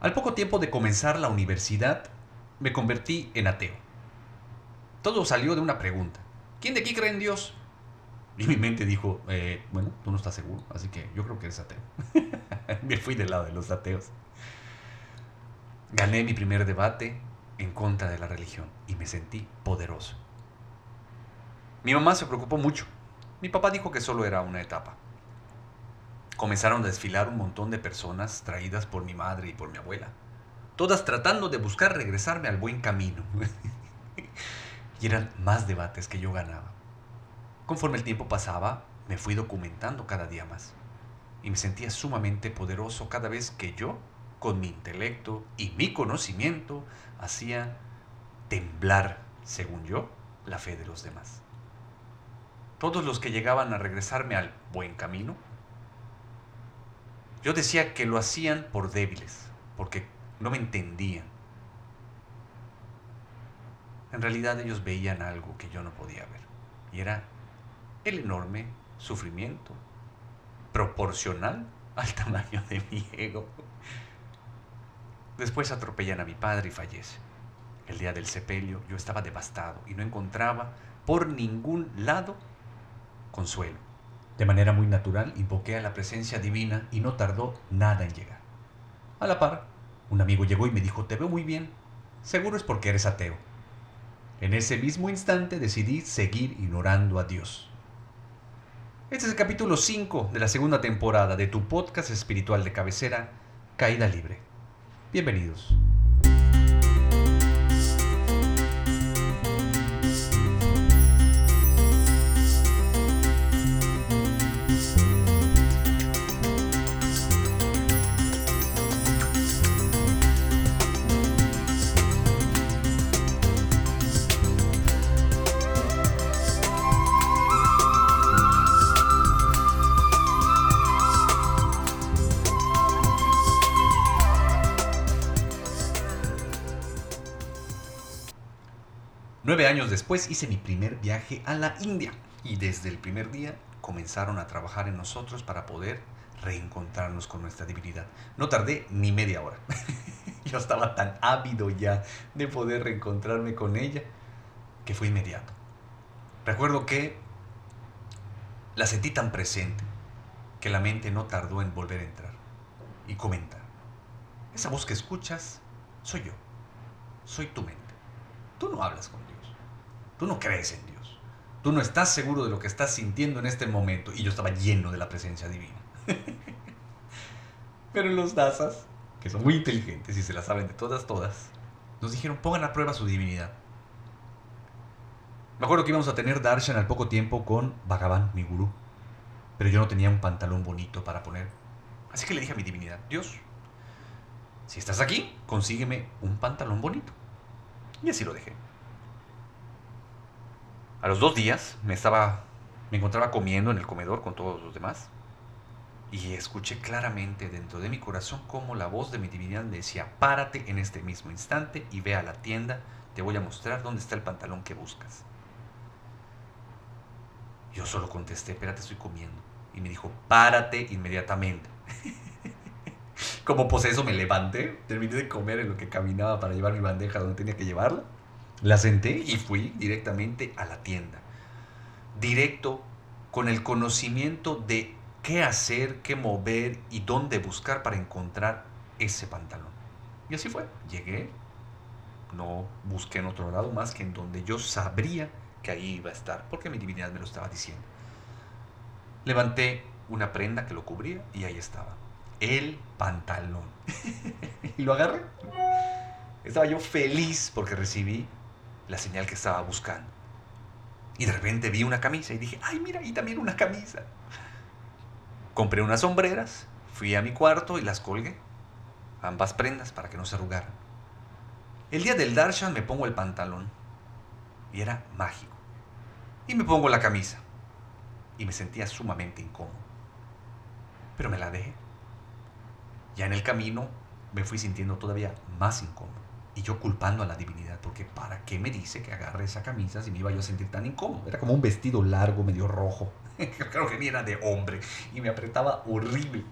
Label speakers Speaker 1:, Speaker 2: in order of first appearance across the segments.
Speaker 1: Al poco tiempo de comenzar la universidad, me convertí en ateo. Todo salió de una pregunta. ¿Quién de aquí cree en Dios? Y mi mente dijo, eh, bueno, tú no estás seguro, así que yo creo que eres ateo. me fui del lado de los ateos. Gané mi primer debate en contra de la religión y me sentí poderoso. Mi mamá se preocupó mucho. Mi papá dijo que solo era una etapa. Comenzaron a desfilar un montón de personas traídas por mi madre y por mi abuela, todas tratando de buscar regresarme al buen camino. y eran más debates que yo ganaba. Conforme el tiempo pasaba, me fui documentando cada día más y me sentía sumamente poderoso cada vez que yo, con mi intelecto y mi conocimiento, hacía temblar, según yo, la fe de los demás. Todos los que llegaban a regresarme al buen camino, yo decía que lo hacían por débiles, porque no me entendían. En realidad ellos veían algo que yo no podía ver, y era el enorme sufrimiento proporcional al tamaño de mi ego. Después atropellan a mi padre y fallece. El día del sepelio yo estaba devastado y no encontraba por ningún lado consuelo. De manera muy natural invoqué a la presencia divina y no tardó nada en llegar. A la par, un amigo llegó y me dijo, te veo muy bien, seguro es porque eres ateo. En ese mismo instante decidí seguir ignorando a Dios. Este es el capítulo 5 de la segunda temporada de tu podcast espiritual de cabecera, Caída Libre. Bienvenidos. Años después hice mi primer viaje a la India y desde el primer día comenzaron a trabajar en nosotros para poder reencontrarnos con nuestra divinidad. No tardé ni media hora. Yo estaba tan ávido ya de poder reencontrarme con ella que fue inmediato. Recuerdo que la sentí tan presente que la mente no tardó en volver a entrar y comentar. Esa voz que escuchas soy yo, soy tu mente. Tú no hablas con Dios. Tú no crees en Dios. Tú no estás seguro de lo que estás sintiendo en este momento. Y yo estaba lleno de la presencia divina. Pero los dasas, que son muy inteligentes y se la saben de todas, todas, nos dijeron, pongan a prueba su divinidad. Me acuerdo que íbamos a tener darshan al poco tiempo con Bhagavan, mi gurú. Pero yo no tenía un pantalón bonito para poner. Así que le dije a mi divinidad, Dios, si estás aquí, consígueme un pantalón bonito. Y así lo dejé. A los dos días me estaba, me encontraba comiendo en el comedor con todos los demás y escuché claramente dentro de mi corazón cómo la voz de mi divinidad me decía, párate en este mismo instante y ve a la tienda, te voy a mostrar dónde está el pantalón que buscas. Yo solo contesté, espérate, estoy comiendo. Y me dijo, párate inmediatamente. Como poseso me levanté, terminé de comer en lo que caminaba para llevar mi bandeja donde tenía que llevarla. La senté y fui directamente a la tienda. Directo con el conocimiento de qué hacer, qué mover y dónde buscar para encontrar ese pantalón. Y así fue. Llegué, no busqué en otro lado más que en donde yo sabría que ahí iba a estar, porque mi divinidad me lo estaba diciendo. Levanté una prenda que lo cubría y ahí estaba. El pantalón. y lo agarré. Estaba yo feliz porque recibí la señal que estaba buscando. Y de repente vi una camisa y dije, ay, mira, y también una camisa. Compré unas sombreras, fui a mi cuarto y las colgué. Ambas prendas para que no se arrugaran. El día del darshan me pongo el pantalón. Y era mágico. Y me pongo la camisa. Y me sentía sumamente incómodo. Pero me la dejé. Ya en el camino me fui sintiendo todavía más incómodo. Y yo culpando a la divinidad, porque ¿para qué me dice que agarre esa camisa si me iba yo a sentir tan incómodo? Era como un vestido largo, medio rojo. Creo que ni era de hombre y me apretaba horrible.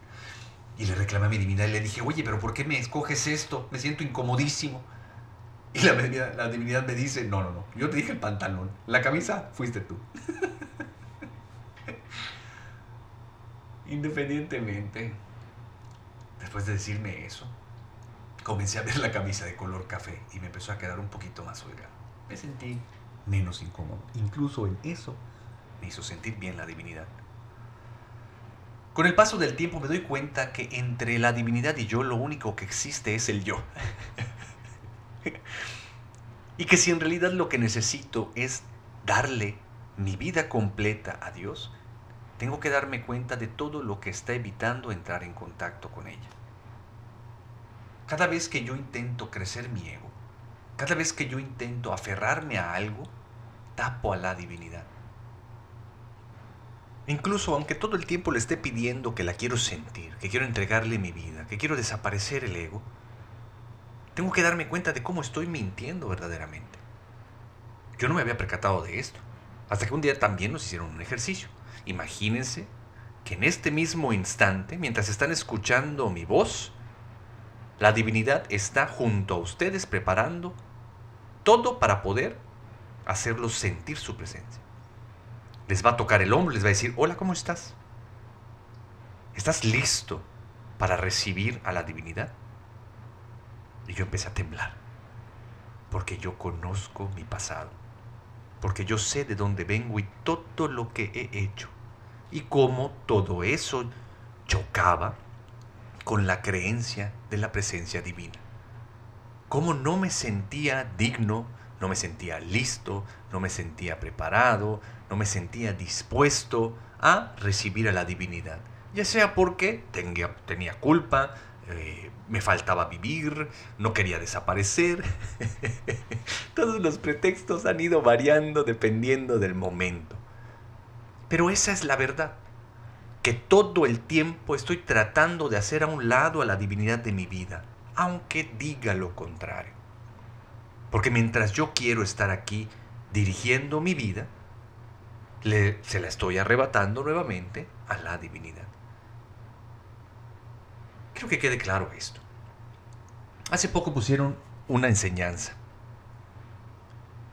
Speaker 1: Y le reclamé a mi divinidad y le dije, oye, pero ¿por qué me escoges esto? Me siento incomodísimo. Y la, la divinidad me dice, no, no, no, yo te dije el pantalón, la camisa fuiste tú. Independientemente, después de decirme eso, comencé a ver la camisa de color café y me empezó a quedar un poquito más holgado. Me sentí menos incómodo. Incluso en eso me hizo sentir bien la divinidad. Con el paso del tiempo me doy cuenta que entre la divinidad y yo lo único que existe es el yo. y que si en realidad lo que necesito es darle mi vida completa a Dios, tengo que darme cuenta de todo lo que está evitando entrar en contacto con ella. Cada vez que yo intento crecer mi ego, cada vez que yo intento aferrarme a algo, tapo a la divinidad. Incluso aunque todo el tiempo le esté pidiendo que la quiero sentir, que quiero entregarle mi vida, que quiero desaparecer el ego, tengo que darme cuenta de cómo estoy mintiendo verdaderamente. Yo no me había percatado de esto, hasta que un día también nos hicieron un ejercicio. Imagínense que en este mismo instante, mientras están escuchando mi voz, la divinidad está junto a ustedes preparando todo para poder hacerlos sentir su presencia. Les va a tocar el hombro, les va a decir, hola, ¿cómo estás? ¿Estás listo para recibir a la divinidad? Y yo empecé a temblar, porque yo conozco mi pasado, porque yo sé de dónde vengo y todo lo que he hecho, y cómo todo eso chocaba con la creencia de la presencia divina. Cómo no me sentía digno, no me sentía listo, no me sentía preparado, no me sentía dispuesto a recibir a la divinidad. Ya sea porque tenía, tenía culpa, eh, me faltaba vivir, no quería desaparecer. Todos los pretextos han ido variando dependiendo del momento. Pero esa es la verdad, que todo el tiempo estoy tratando de hacer a un lado a la divinidad de mi vida, aunque diga lo contrario. Porque mientras yo quiero estar aquí dirigiendo mi vida, se la estoy arrebatando nuevamente a la divinidad. Quiero que quede claro esto. Hace poco pusieron una enseñanza.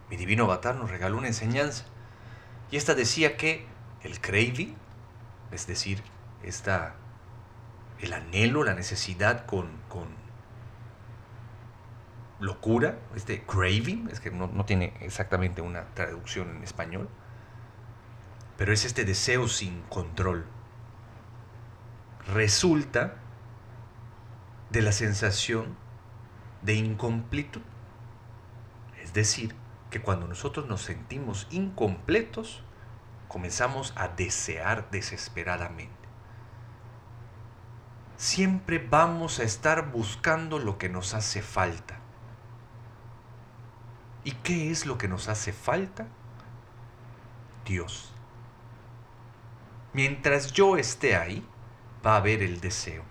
Speaker 1: Mi divino avatar nos regaló una enseñanza. Y esta decía que el craving, es decir, esta, el anhelo, la necesidad con, con locura, este craving, es que no, no tiene exactamente una traducción en español, pero es este deseo sin control. Resulta de la sensación de incompleto. Es decir, que cuando nosotros nos sentimos incompletos, comenzamos a desear desesperadamente. Siempre vamos a estar buscando lo que nos hace falta. ¿Y qué es lo que nos hace falta? Dios. Mientras yo esté ahí, va a haber el deseo.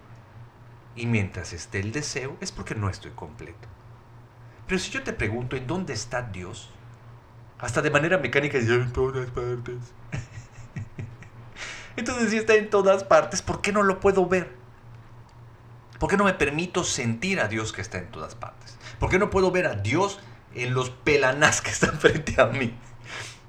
Speaker 1: Y mientras esté el deseo es porque no estoy completo. Pero si yo te pregunto en dónde está Dios, hasta de manera mecánica dice en todas partes. Entonces si está en todas partes, ¿por qué no lo puedo ver? ¿Por qué no me permito sentir a Dios que está en todas partes? ¿Por qué no puedo ver a Dios en los pelanás que están frente a mí?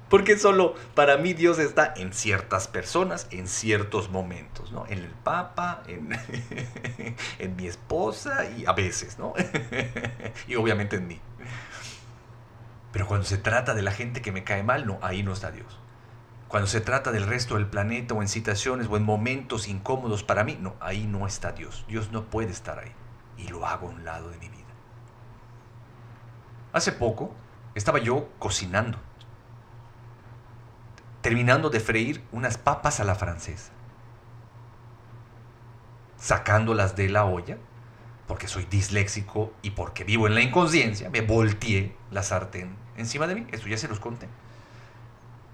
Speaker 1: Porque solo para mí Dios está en ciertas personas, en ciertos momentos, ¿no? En el Papa, en, en mi esposa y a veces, ¿no? y obviamente en mí. Pero cuando se trata de la gente que me cae mal, no, ahí no está Dios. Cuando se trata del resto del planeta o en situaciones o en momentos incómodos para mí, no, ahí no está Dios. Dios no puede estar ahí. Y lo hago a un lado de mi vida. Hace poco estaba yo cocinando terminando de freír unas papas a la francesa. Sacándolas de la olla, porque soy disléxico y porque vivo en la inconsciencia, me volteé la sartén encima de mí, esto ya se los conté.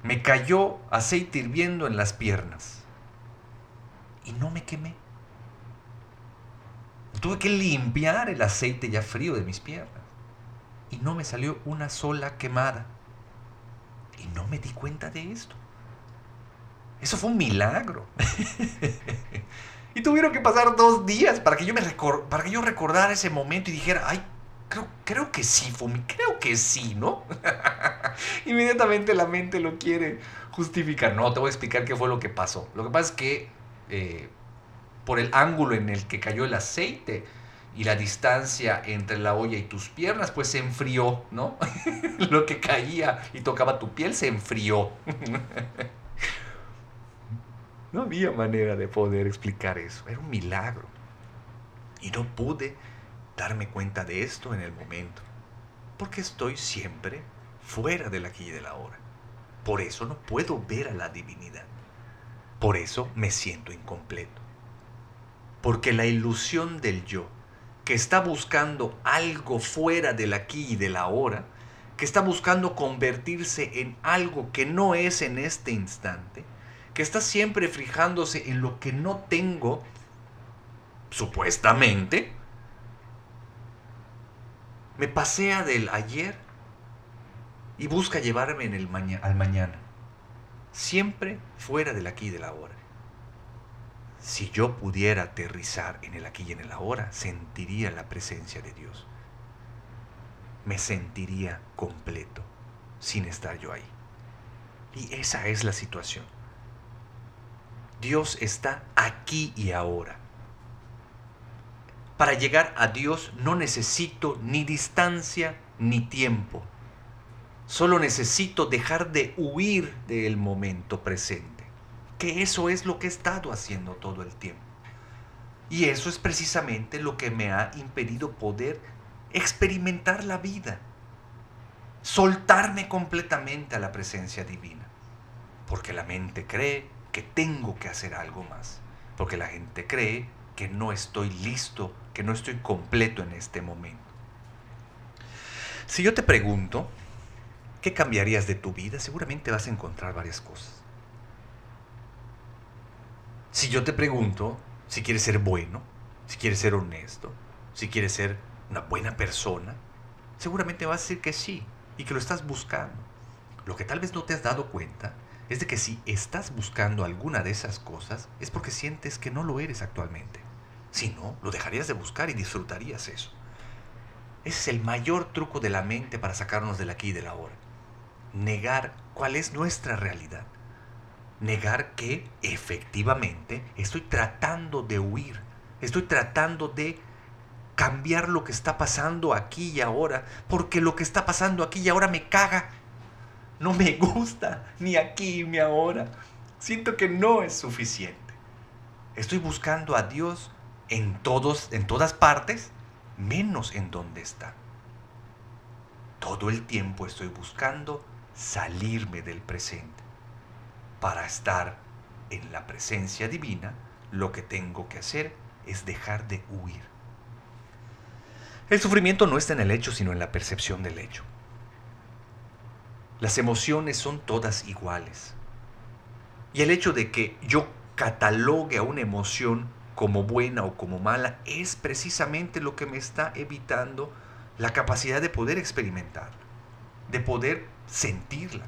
Speaker 1: Me cayó aceite hirviendo en las piernas y no me quemé. Tuve que limpiar el aceite ya frío de mis piernas y no me salió una sola quemada. Y no me di cuenta de esto. Eso fue un milagro. Y tuvieron que pasar dos días para que yo, me recordara ese momento y dijera, ay, creo, que sí, Fumi, creo que sí, ¿no? Inmediatamente la mente lo quiere justificar. No, te voy a explicar qué fue lo que pasó. Lo que pasa es que eh, por el ángulo en el que cayó el aceite y la distancia entre la olla y tus piernas, pues se enfrió, ¿no? lo que caía y tocaba tu piel se enfrió. no había manera de poder explicar eso. Era un milagro. Y no pude darme cuenta de esto en el momento. Porque estoy siempre fuera del aquí y de la hora. Por eso no puedo ver a la divinidad. Por eso me siento incompleto. Porque la ilusión del yo, que está buscando algo fuera del aquí y del ahora, que está buscando convertirse en algo que no es en este instante, que está siempre fijándose en lo que no tengo, supuestamente, me pasea del ayer y busca llevarme en el al mañana, siempre fuera del aquí y del ahora. Si yo pudiera aterrizar en el aquí y en el ahora, sentiría la presencia de Dios. Me sentiría completo sin estar yo ahí. Y esa es la situación. Dios está aquí y ahora. Para llegar a Dios no necesito ni distancia ni tiempo. Solo necesito dejar de huir del momento presente. Que eso es lo que he estado haciendo todo el tiempo. Y eso es precisamente lo que me ha impedido poder experimentar la vida. Soltarme completamente a la presencia divina. Porque la mente cree que tengo que hacer algo más. Porque la gente cree que no estoy listo que no estoy completo en este momento. Si yo te pregunto, ¿qué cambiarías de tu vida? Seguramente vas a encontrar varias cosas. Si yo te pregunto si quieres ser bueno, si quieres ser honesto, si quieres ser una buena persona, seguramente vas a decir que sí y que lo estás buscando. Lo que tal vez no te has dado cuenta es de que si estás buscando alguna de esas cosas es porque sientes que no lo eres actualmente. Si no, lo dejarías de buscar y disfrutarías eso. Ese es el mayor truco de la mente para sacarnos del aquí y del ahora. Negar cuál es nuestra realidad. Negar que efectivamente estoy tratando de huir. Estoy tratando de cambiar lo que está pasando aquí y ahora. Porque lo que está pasando aquí y ahora me caga. No me gusta ni aquí ni ahora. Siento que no es suficiente. Estoy buscando a Dios en, todos, en todas partes, menos en donde está. Todo el tiempo estoy buscando salirme del presente. Para estar en la presencia divina, lo que tengo que hacer es dejar de huir. El sufrimiento no está en el hecho, sino en la percepción del hecho. Las emociones son todas iguales. Y el hecho de que yo catalogue a una emoción como buena o como mala, es precisamente lo que me está evitando la capacidad de poder experimentar, de poder sentirla.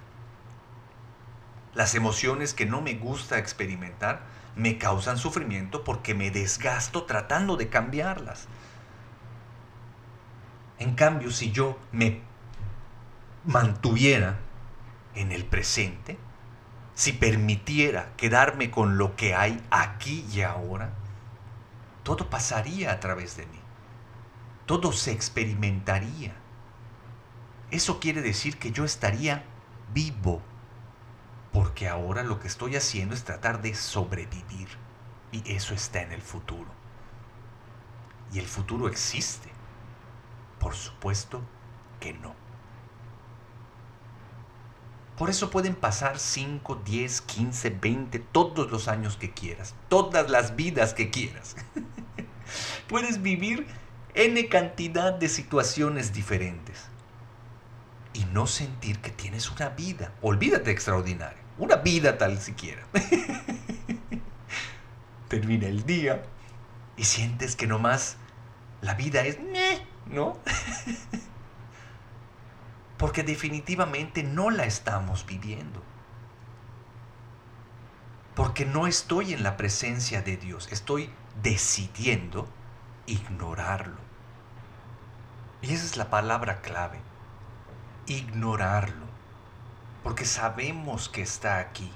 Speaker 1: Las emociones que no me gusta experimentar me causan sufrimiento porque me desgasto tratando de cambiarlas. En cambio, si yo me mantuviera en el presente, si permitiera quedarme con lo que hay aquí y ahora, todo pasaría a través de mí. Todo se experimentaría. Eso quiere decir que yo estaría vivo, porque ahora lo que estoy haciendo es tratar de sobrevivir, y eso está en el futuro. ¿Y el futuro existe? Por supuesto que no. Por eso pueden pasar 5, 10, 15, 20, todos los años que quieras, todas las vidas que quieras. Puedes vivir N cantidad de situaciones diferentes y no sentir que tienes una vida. Olvídate extraordinaria. Una vida tal siquiera. Termina el día y sientes que nomás la vida es... ¿No? Porque definitivamente no la estamos viviendo. Porque no estoy en la presencia de Dios, estoy decidiendo ignorarlo. Y esa es la palabra clave, ignorarlo. Porque sabemos que está aquí.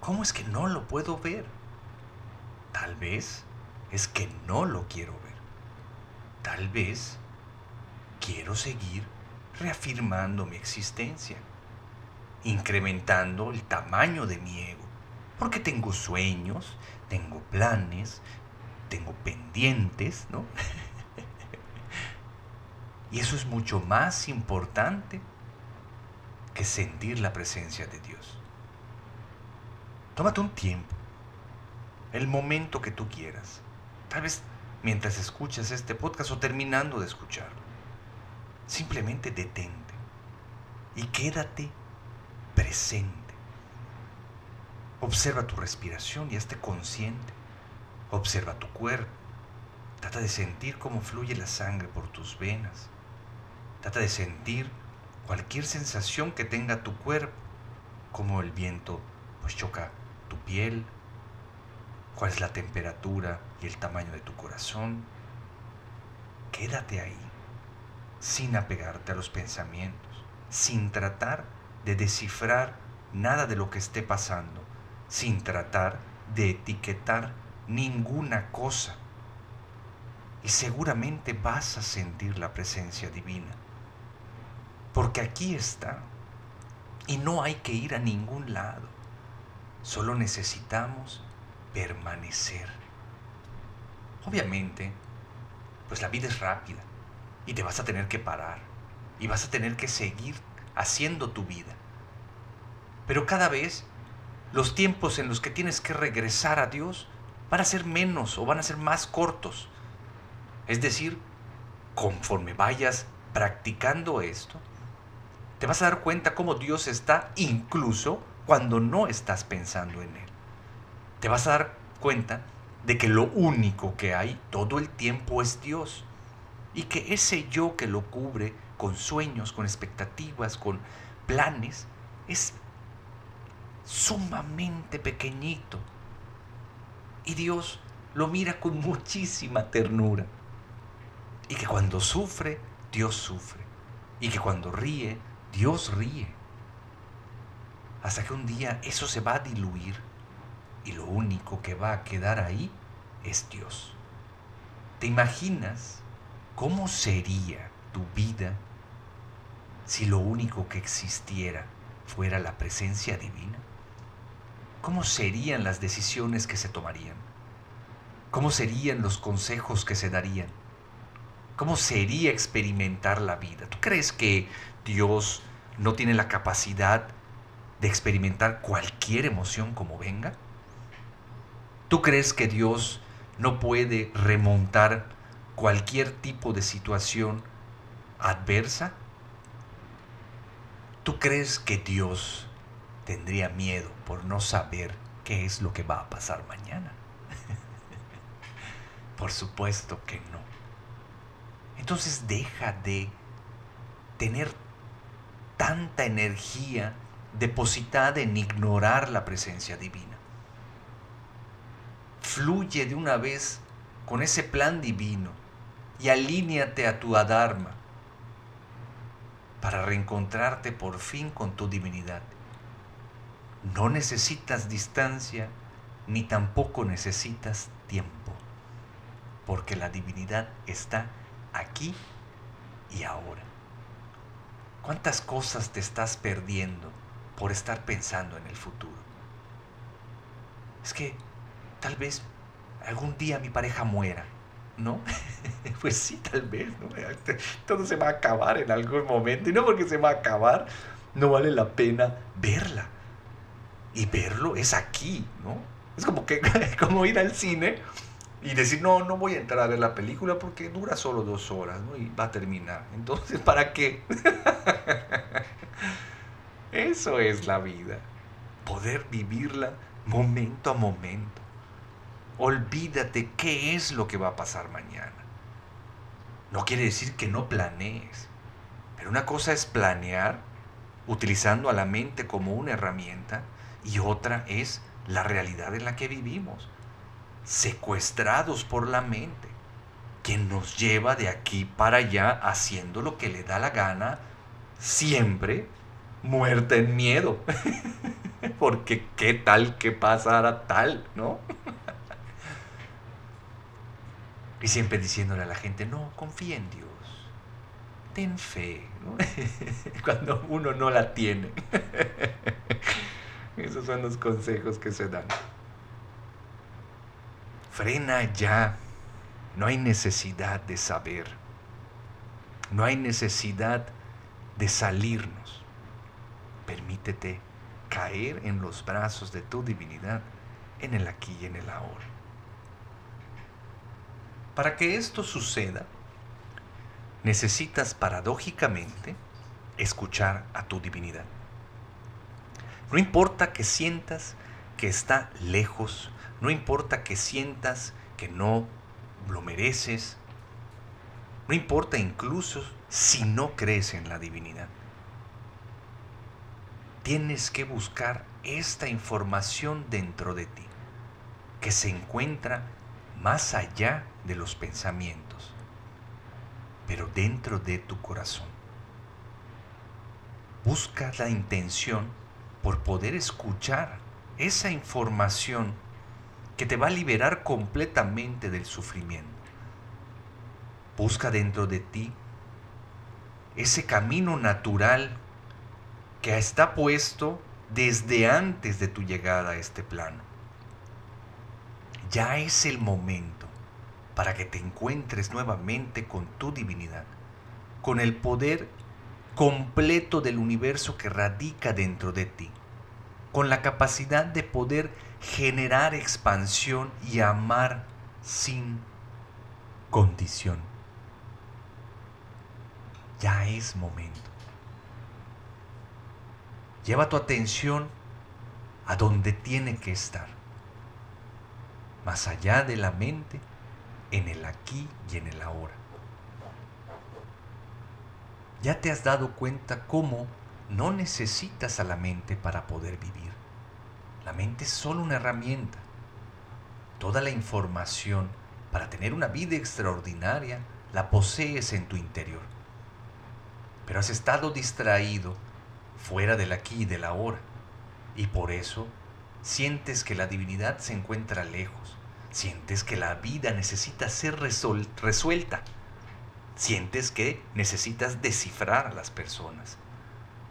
Speaker 1: ¿Cómo es que no lo puedo ver? Tal vez es que no lo quiero ver. Tal vez quiero seguir reafirmando mi existencia, incrementando el tamaño de mi ego, porque tengo sueños, tengo planes, tengo pendientes, ¿no? y eso es mucho más importante que sentir la presencia de Dios. Tómate un tiempo, el momento que tú quieras. Tal vez mientras escuchas este podcast o terminando de escucharlo. Simplemente detente y quédate presente. Observa tu respiración y esté consciente. Observa tu cuerpo. Trata de sentir cómo fluye la sangre por tus venas. Trata de sentir cualquier sensación que tenga tu cuerpo, como el viento pues choca tu piel, cuál es la temperatura y el tamaño de tu corazón. Quédate ahí, sin apegarte a los pensamientos, sin tratar de descifrar nada de lo que esté pasando, sin tratar de etiquetar ninguna cosa. Y seguramente vas a sentir la presencia divina. Porque aquí está. Y no hay que ir a ningún lado. Solo necesitamos permanecer. Obviamente, pues la vida es rápida y te vas a tener que parar y vas a tener que seguir haciendo tu vida. Pero cada vez los tiempos en los que tienes que regresar a Dios van a ser menos o van a ser más cortos. Es decir, conforme vayas practicando esto, te vas a dar cuenta cómo Dios está incluso cuando no estás pensando en Él te vas a dar cuenta de que lo único que hay todo el tiempo es Dios. Y que ese yo que lo cubre con sueños, con expectativas, con planes, es sumamente pequeñito. Y Dios lo mira con muchísima ternura. Y que cuando sufre, Dios sufre. Y que cuando ríe, Dios ríe. Hasta que un día eso se va a diluir y lo único que va a quedar ahí es Dios. ¿Te imaginas cómo sería tu vida si lo único que existiera fuera la presencia divina? ¿Cómo serían las decisiones que se tomarían? ¿Cómo serían los consejos que se darían? ¿Cómo sería experimentar la vida? ¿Tú crees que Dios no tiene la capacidad de experimentar cualquier emoción como venga? ¿Tú crees que Dios no puede remontar cualquier tipo de situación adversa? ¿Tú crees que Dios tendría miedo por no saber qué es lo que va a pasar mañana? por supuesto que no. Entonces deja de tener tanta energía depositada en ignorar la presencia divina fluye de una vez con ese plan divino y alíñate a tu Adharma para reencontrarte por fin con tu divinidad. No necesitas distancia ni tampoco necesitas tiempo, porque la divinidad está aquí y ahora. ¿Cuántas cosas te estás perdiendo por estar pensando en el futuro? Es que tal vez algún día mi pareja muera, ¿no? pues sí, tal vez, ¿no? Todo se va a acabar en algún momento y no porque se va a acabar, no vale la pena verla. Y verlo es aquí, ¿no? Es como, que, como ir al cine y decir, no, no voy a entrar a ver la película porque dura solo dos horas. Y va a terminar. Entonces, ¿para qué? Eso es la vida. Poder vivirla momento a momento. Olvídate qué es lo que va a pasar mañana. No quiere decir que no planees, pero una cosa es planear utilizando a la mente como una herramienta y otra es la realidad en la que vivimos, secuestrados por la mente, que nos lleva de aquí para allá haciendo lo que le da la gana, siempre muerta en miedo. Porque qué tal que pasara tal, ¿no? y siempre diciéndole a la gente, no, confía en Dios, ten fe, ¿no? cuando uno no la tiene. Esos son los consejos que se dan. Frena ya. No hay necesidad de saber. No hay necesidad de salirnos. Permítete caer en los brazos de tu divinidad en el aquí y en el ahora. Para que esto suceda, necesitas paradójicamente escuchar a tu divinidad. No importa que sientas que está lejos, no importa que sientas que no lo mereces, no importa incluso si no crees en la divinidad. Tienes que buscar esta información dentro de ti, que se encuentra más allá de los pensamientos, pero dentro de tu corazón. Busca la intención por poder escuchar esa información que te va a liberar completamente del sufrimiento. Busca dentro de ti ese camino natural que está puesto desde antes de tu llegada a este plano. Ya es el momento para que te encuentres nuevamente con tu divinidad, con el poder completo del universo que radica dentro de ti, con la capacidad de poder generar expansión y amar sin condición. Ya es momento. Lleva tu atención a donde tiene que estar, más allá de la mente, en el aquí y en el ahora. Ya te has dado cuenta cómo no necesitas a la mente para poder vivir. La mente es solo una herramienta. Toda la información para tener una vida extraordinaria la posees en tu interior. Pero has estado distraído fuera del aquí y del ahora. Y por eso sientes que la divinidad se encuentra lejos. Sientes que la vida necesita ser resuelta. Sientes que necesitas descifrar a las personas,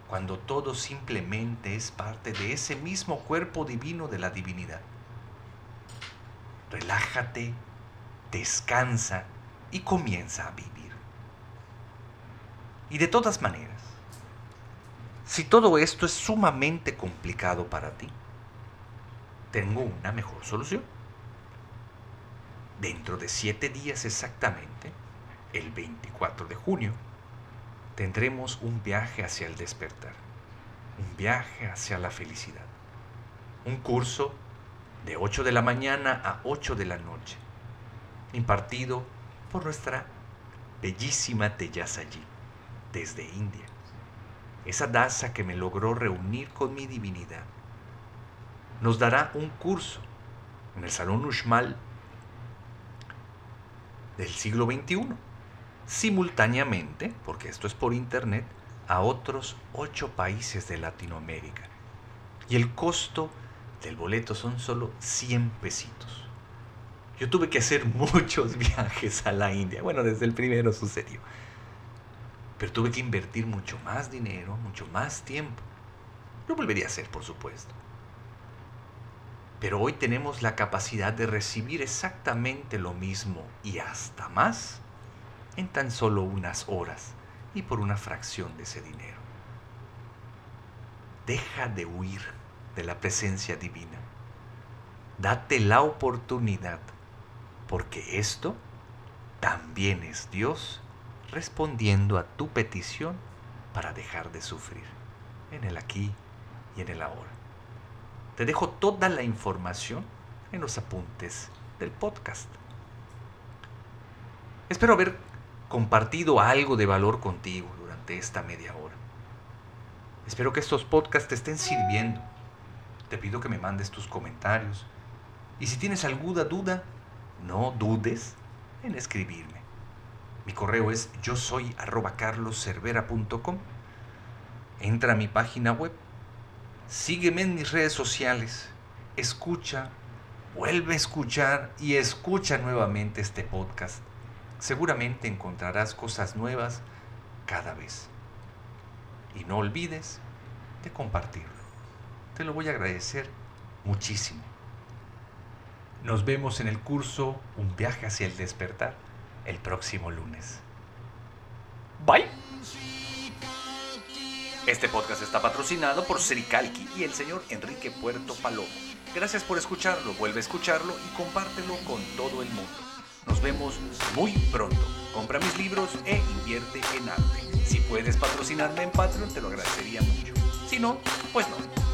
Speaker 1: cuando todo simplemente es parte de ese mismo cuerpo divino de la divinidad. Relájate, descansa y comienza a vivir. Y de todas maneras, si todo esto es sumamente complicado para ti, tengo una mejor solución. Dentro de siete días exactamente, el 24 de junio, tendremos un viaje hacia el despertar, un viaje hacia la felicidad, un curso de 8 de la mañana a 8 de la noche, impartido por nuestra bellísima Teyasayi desde India, esa daza que me logró reunir con mi divinidad. Nos dará un curso en el Salón Ushmal del siglo XXI simultáneamente, porque esto es por internet, a otros ocho países de Latinoamérica. Y el costo del boleto son solo 100 pesitos. Yo tuve que hacer muchos viajes a la India. Bueno, desde el primero sucedió. Pero tuve que invertir mucho más dinero, mucho más tiempo. Lo volvería a hacer, por supuesto. Pero hoy tenemos la capacidad de recibir exactamente lo mismo y hasta más en tan solo unas horas y por una fracción de ese dinero. Deja de huir de la presencia divina. Date la oportunidad, porque esto también es Dios respondiendo a tu petición para dejar de sufrir en el aquí y en el ahora. Te dejo toda la información en los apuntes del podcast. Espero haber compartido algo de valor contigo durante esta media hora. Espero que estos podcasts te estén sirviendo te pido que me mandes tus comentarios. Y si tienes alguna duda, no dudes en escribirme. Mi correo es yo soy carloscervera.com. Entra a mi página web, sígueme en mis redes sociales, escucha, vuelve a escuchar y escucha nuevamente este podcast. Seguramente encontrarás cosas nuevas cada vez. Y no olvides de compartirlo. Te lo voy a agradecer muchísimo. Nos vemos en el curso Un viaje hacia el despertar el próximo lunes. Bye. Este podcast está patrocinado por Sericalqui y el señor Enrique Puerto Palomo. Gracias por escucharlo, vuelve a escucharlo y compártelo con todo el mundo. Nos vemos muy pronto. Compra mis libros e invierte en arte. Si puedes patrocinarme en Patreon, te lo agradecería mucho. Si no, pues no.